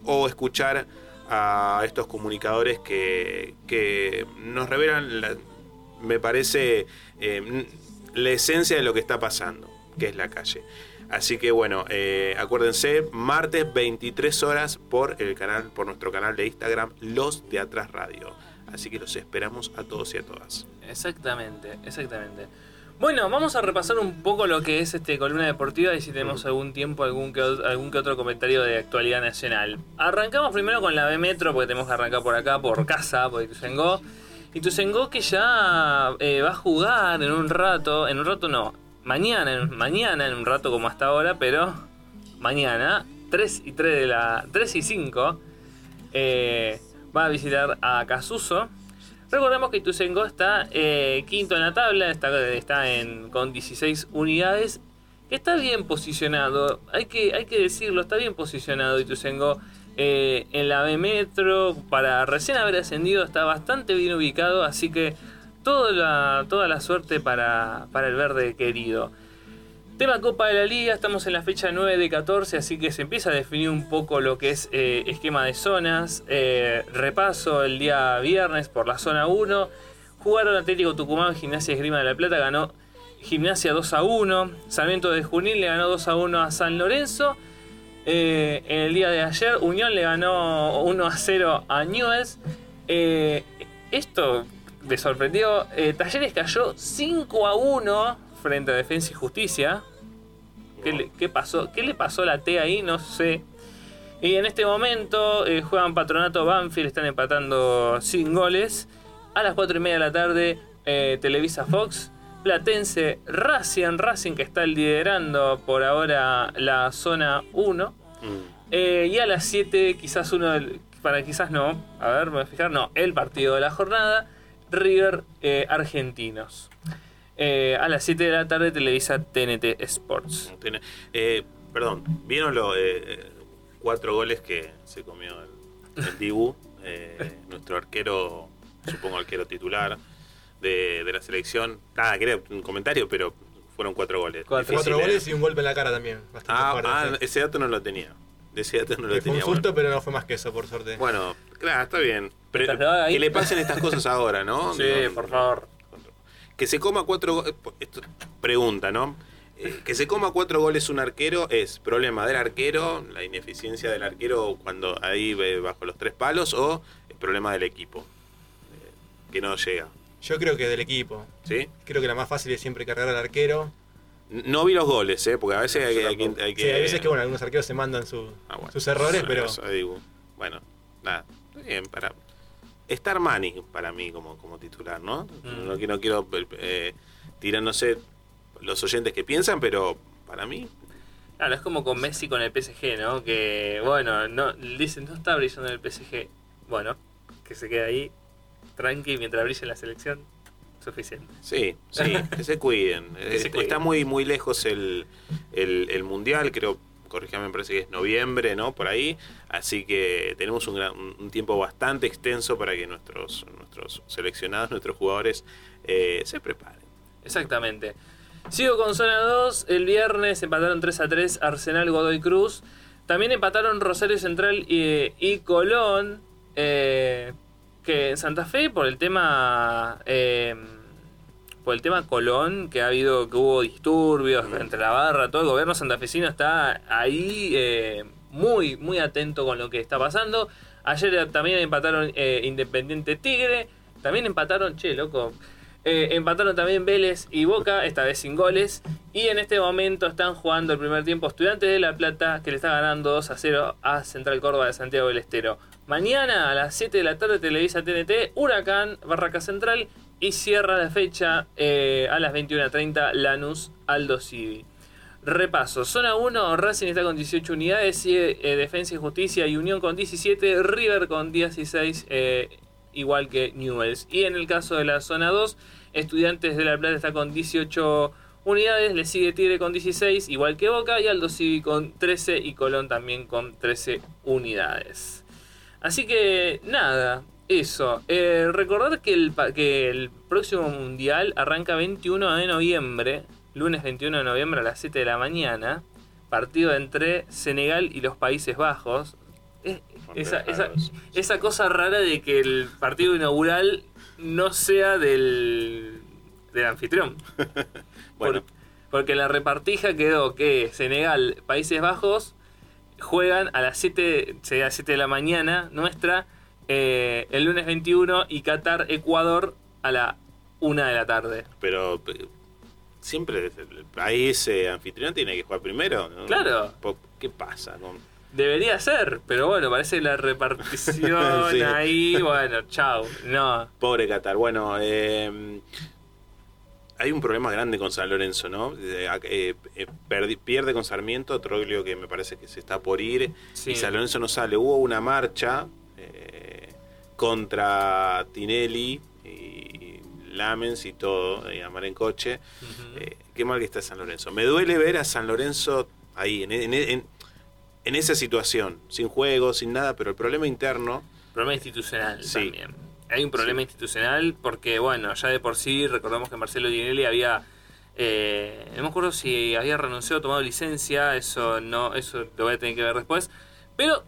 o escuchar a estos comunicadores que, que nos revelan, la- me parece, eh, la esencia de lo que está pasando, que es la calle. Así que bueno, eh, acuérdense, martes 23 horas por el canal, por nuestro canal de Instagram, Los de Atrás Radio. Así que los esperamos a todos y a todas. Exactamente, exactamente. Bueno, vamos a repasar un poco lo que es este columna deportiva y si tenemos algún tiempo, algún que, algún que otro comentario de actualidad nacional. Arrancamos primero con la B Metro, porque tenemos que arrancar por acá, por casa, por Ituzaingó. Ituzaingó que ya eh, va a jugar en un rato, en un rato no, mañana, mañana en un rato como hasta ahora, pero mañana, 3 y 3 de la. 3 y 5, eh, va a visitar a Casuso. Recordemos que Ituzaingó está eh, quinto en la tabla, está, está en, con 16 unidades, está bien posicionado, hay que, hay que decirlo, está bien posicionado Ituzaingó eh, en la B Metro, para recién haber ascendido está bastante bien ubicado, así que toda la, toda la suerte para, para el verde querido. Tema Copa de la Liga, estamos en la fecha 9 de 14, así que se empieza a definir un poco lo que es eh, esquema de zonas. Eh, repaso el día viernes por la zona 1. Jugaron Atlético Tucumán, Gimnasia Esgrima de la Plata, ganó Gimnasia 2 a 1. Sarmiento de Junín le ganó 2 a 1 a San Lorenzo. Eh, el día de ayer, Unión le ganó 1 a 0 a Newell's. Eh, esto me sorprendió. Eh, Talleres cayó 5 a 1 frente a Defensa y Justicia. ¿Qué le, pasó? ¿Qué le pasó a la T ahí? No sé. Y en este momento eh, juegan Patronato Banfield, están empatando sin goles. A las 4 y media de la tarde, Televisa Fox. Platense Racing, Racing que está liderando por ahora la zona 1. Mm. Eh, y a las 7, quizás uno, del- para quizás no, a ver, me voy a fijar, no, el partido de la jornada, River eh, Argentinos. Eh, a las 7 de la tarde televisa TNT Sports. Eh, perdón, ¿vieron los cuatro goles que se comió el, el Dibu? Eh, nuestro arquero, supongo arquero titular de, de la selección. Nada, quería un comentario, pero fueron cuatro goles. Cuatro. Cuatro Difícil, goles ¿eh? y un golpe en la cara también. Bastante Ah, fuerte, ah, sí. ese dato no lo tenía. Ese dato no lo Fue un tenía. susto, bueno. pero no fue más que eso, por suerte. Bueno, claro, está bien. Pero que le pasen estas cosas ahora, ¿no? Sí, No, por favor. que se coma cuatro go- eh, esto- pregunta, ¿no? Eh, que se coma cuatro goles un arquero es problema del arquero, la ineficiencia del arquero cuando ahí ve bajo los tres palos o el problema del equipo eh, que no llega, Yo creo que del equipo. ¿sí? Creo que la más fácil es siempre cargar al arquero. No vi los goles, ¿eh? Porque a veces hay, que- hay que, tampoco. hay que- Sí, hay veces que bueno, algunos arqueros se mandan su- Ah, bueno. sus errores, Bueno, pero eso digo, bueno, nada, está bien, para estar Manny para mí como, como titular, ¿no? Mm. No, quiero- no quiero eh, tirar, no sé, los oyentes que piensan, pero para mí, Claro, es como con Messi con el PSG, ¿no? Que, bueno, no dicen, no está brillando en el PSG. Bueno, que se quede ahí, tranqui, mientras brille la selección, suficiente. sí, sí, que se cuiden. Que se cuiden. Está muy, muy lejos el, el, el Mundial, creo, corrígame, me parece que es noviembre, ¿no? Por ahí, así que tenemos un, gran- un tiempo bastante extenso para que nuestros, nuestros seleccionados, nuestros jugadores eh, se preparen. Exactamente. Sigo con zona 2. El viernes empataron 3 a 3 Arsenal Godoy Cruz. También empataron Rosario Central y, y Colón. eh, que en Santa Fe por el tema. eh, por el tema Colón, que ha habido, que hubo disturbios entre la barra, todo el gobierno santafesino está ahí eh, muy, muy atento con lo que está pasando. Ayer también empataron eh, Independiente Tigre, también empataron, che, loco, eh, empataron también Vélez y Boca, esta vez sin goles. Y en este momento están jugando el primer tiempo Estudiantes de La Plata, que le está ganando 2 a 0 a Central Córdoba de Santiago del Estero. Mañana a las 7 de la tarde Televisa TNT, Huracán, Barraca Central. Y cierra la fecha eh, a las 21.30 Lanús Aldo Civi. Repaso, zona 1, Racing está con 18 unidades, sigue eh, Defensa y Justicia y Unión con 17, River con 16, eh, igual que Newells. Y en el caso de la zona 2, Estudiantes de La Plata está con 18 unidades, le sigue Tigre con 16, igual que Boca, y Aldo Civi con 13 y Colón también con 13 unidades. Así que nada, eso. Eh, recordar que el, que el próximo mundial arranca 21 de noviembre, lunes 21 de noviembre a las 7 de la mañana. Partido entre Senegal y los Países Bajos. Es- esa, esa, esa cosa rara de que el partido inaugural no sea del, del anfitrión. Bueno, Por- porque la repartija quedó que Senegal, Países Bajos juegan a las 7, sería 7 de la mañana nuestra, eh, el lunes 21 y Qatar, Ecuador a la 1 de la tarde. pero eh, siempre el país eh, anfitrión tiene que jugar primero. ¿no? Claro. ¿Qué pasa? Debería ser, pero bueno, parece la repartición Sí. ahí, bueno, chao. No, Pobre Qatar. Bueno, eh, hay un problema grande con San Lorenzo, ¿no? Eh, eh, perdi- pierde con Sarmiento, Troglio que me parece que se está por ir, Sí. y San Lorenzo no sale. Hubo una marcha eh, contra Tinelli y Lamens y todo, y Amar en coche. Eh, qué mal que está San Lorenzo. Me duele ver a San Lorenzo ahí, en, en- en- en esa situación, sin juego, sin nada, pero el problema interno... Problema institucional Sí. también. Hay un problema institucional porque, bueno, ya de por sí, recordamos que Marcelo Dinelli había. eh, no me acuerdo si había renunciado o tomado licencia, eso no, eso lo voy a tener que ver después. Pero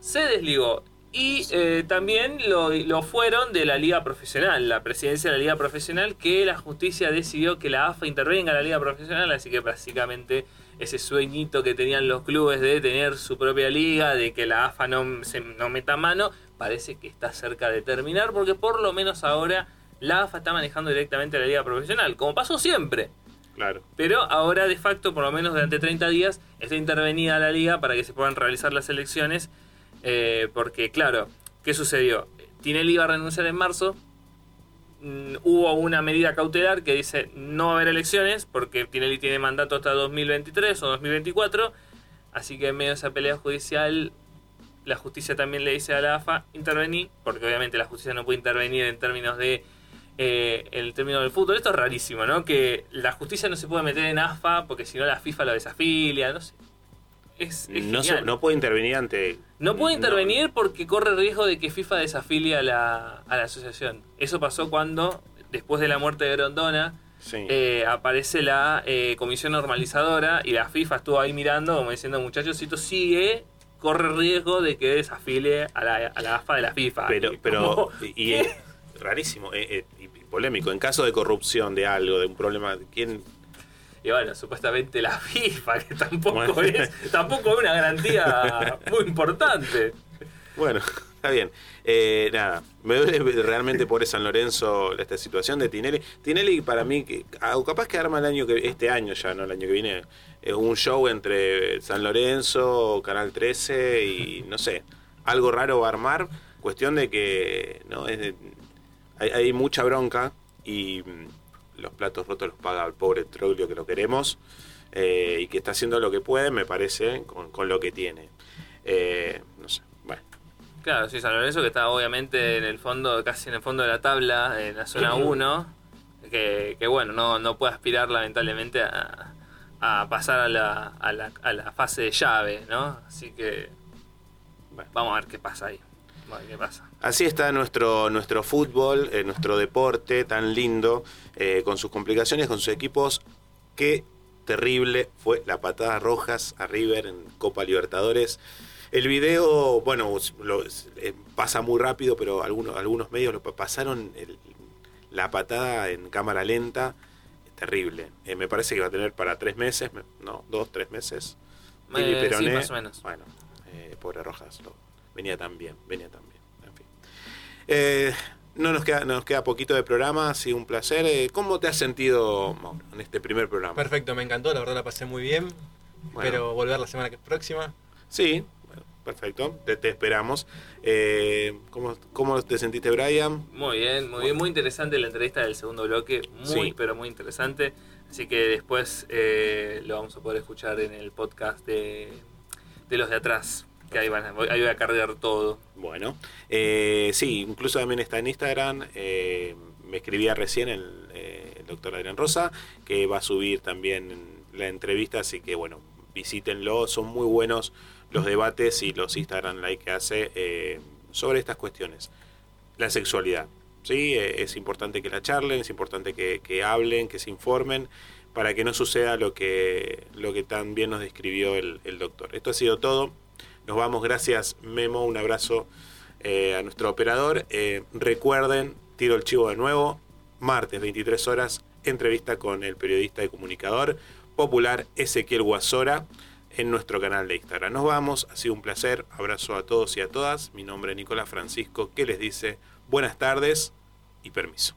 se desligó. Y eh, también lo, lo fueron de la liga profesional, la presidencia de la liga profesional, que la justicia decidió que la AFA intervenga en la liga profesional, así que básicamente ese sueñito que tenían los clubes de tener su propia liga, de que la AFA no, se, no meta mano, parece que está cerca de terminar, porque por lo menos ahora la AFA está manejando directamente la liga profesional, como pasó siempre. Claro. Pero ahora de facto, por lo menos durante 30 días, está intervenida la liga para que se puedan realizar las elecciones. eh, porque, claro, ¿qué sucedió? Tinelli iba a renunciar en marzo. mm, hubo una medida cautelar que dice no va a haber elecciones porque Tinelli tiene mandato hasta 2023 o 2024. Así que en medio de esa pelea judicial, la justicia también le dice a la AFA intervení, porque obviamente la justicia no puede intervenir en términos de eh, el término del fútbol. Esto es rarísimo, ¿no? Que la justicia no se puede meter en AFA porque si no la FIFA lo desafilia, no sé. Es, es No, se- no puede intervenir ante... No puede intervenir porque corre riesgo de que FIFA desafilie a la, a la asociación. Eso pasó cuando, después de la muerte de Grondona, Sí. eh, aparece la eh, comisión normalizadora y la FIFA estuvo ahí mirando como diciendo, muchachos, si esto sigue, corre riesgo de que desafile a la, a la AFA de la FIFA. pero, Y pero y, es rarísimo. eh, eh, y polémico. En caso de corrupción, de algo, de un problema, ¿quién? Y bueno, supuestamente la FIFA, que tampoco es, tampoco es una garantía muy importante. Bueno, está bien. Eh, nada, me duele realmente por San Lorenzo esta situación de Tinelli. Tinelli para mí, ah, capaz que arma el año que este año ya, no el año que viene, eh, un show entre San Lorenzo, Canal 13 y no sé, algo raro va a armar. Cuestión de que no es de- hay, hay mucha bronca y mm, los platos rotos los paga el pobre Troglio que lo queremos eh, y que está haciendo lo que puede, me parece, con, con lo que tiene. Eh, no sé. Claro, sí, San Lorenzo que está obviamente en el fondo, casi en el fondo de la tabla, en la zona 1, que, que bueno, no, no puede aspirar lamentablemente a, a pasar a la, a, la, a la fase de llave, ¿no? Así que Bueno. vamos a ver qué pasa ahí. Vamos a ver qué pasa. Así está nuestro, nuestro fútbol, eh, nuestro deporte tan lindo, eh, con sus complicaciones, con sus equipos. Qué terrible fue la patada rojas a River en Copa Libertadores. El video, bueno, lo- eh, pasa muy rápido, pero algunos, algunos medios lo pa- pasaron el- la patada en cámara lenta. Terrible. Eh, me parece que va a tener para tres meses, me- no, dos, tres meses. Eh, Tilly sí, Peroné, más o menos. Bueno, eh, pobre Rojas, lo- venía tan bien, venía tan bien. En fin. Eh, no nos queda, nos queda poquito de programa, ha sido un placer. Eh, ¿Cómo te has sentido, Mauro, en este primer programa? Perfecto, me encantó, la verdad la pasé muy bien. Bueno. Espero volver la semana que- próxima. Sí, perfecto, te, te esperamos. Eh, ¿cómo, ¿Cómo te sentiste, Brian? Muy bien, muy bien, muy interesante la entrevista del segundo bloque, muy Sí. pero muy interesante. Así que después eh, lo vamos a poder escuchar en el podcast de, de los de atrás, que ahí, van ahí voy a cargar todo. Bueno, eh, sí, incluso también está en Instagram. eh, me escribía recién el, eh, el doctor Adrián Rosa, que va a subir también la entrevista, así que bueno, visítenlo. Son muy buenos los debates y los Instagram like que hace eh, sobre estas cuestiones. La sexualidad. ¿sí? Eh, es importante que la charlen, es importante que, que hablen, que se informen, para que no suceda lo que, lo que tan bien nos describió el, doctor. Esto ha sido todo. Nos vamos, gracias Memo, un abrazo eh, a nuestro operador. Recuerden, tiro el chivo de nuevo, martes 23 horas, entrevista con el periodista y comunicador popular Ezequiel Guasora en nuestro canal de Instagram. Nos vamos, ha sido un placer, abrazo a todos y a todas. Mi nombre es Nicolás Francisco, que les dice buenas tardes y permiso.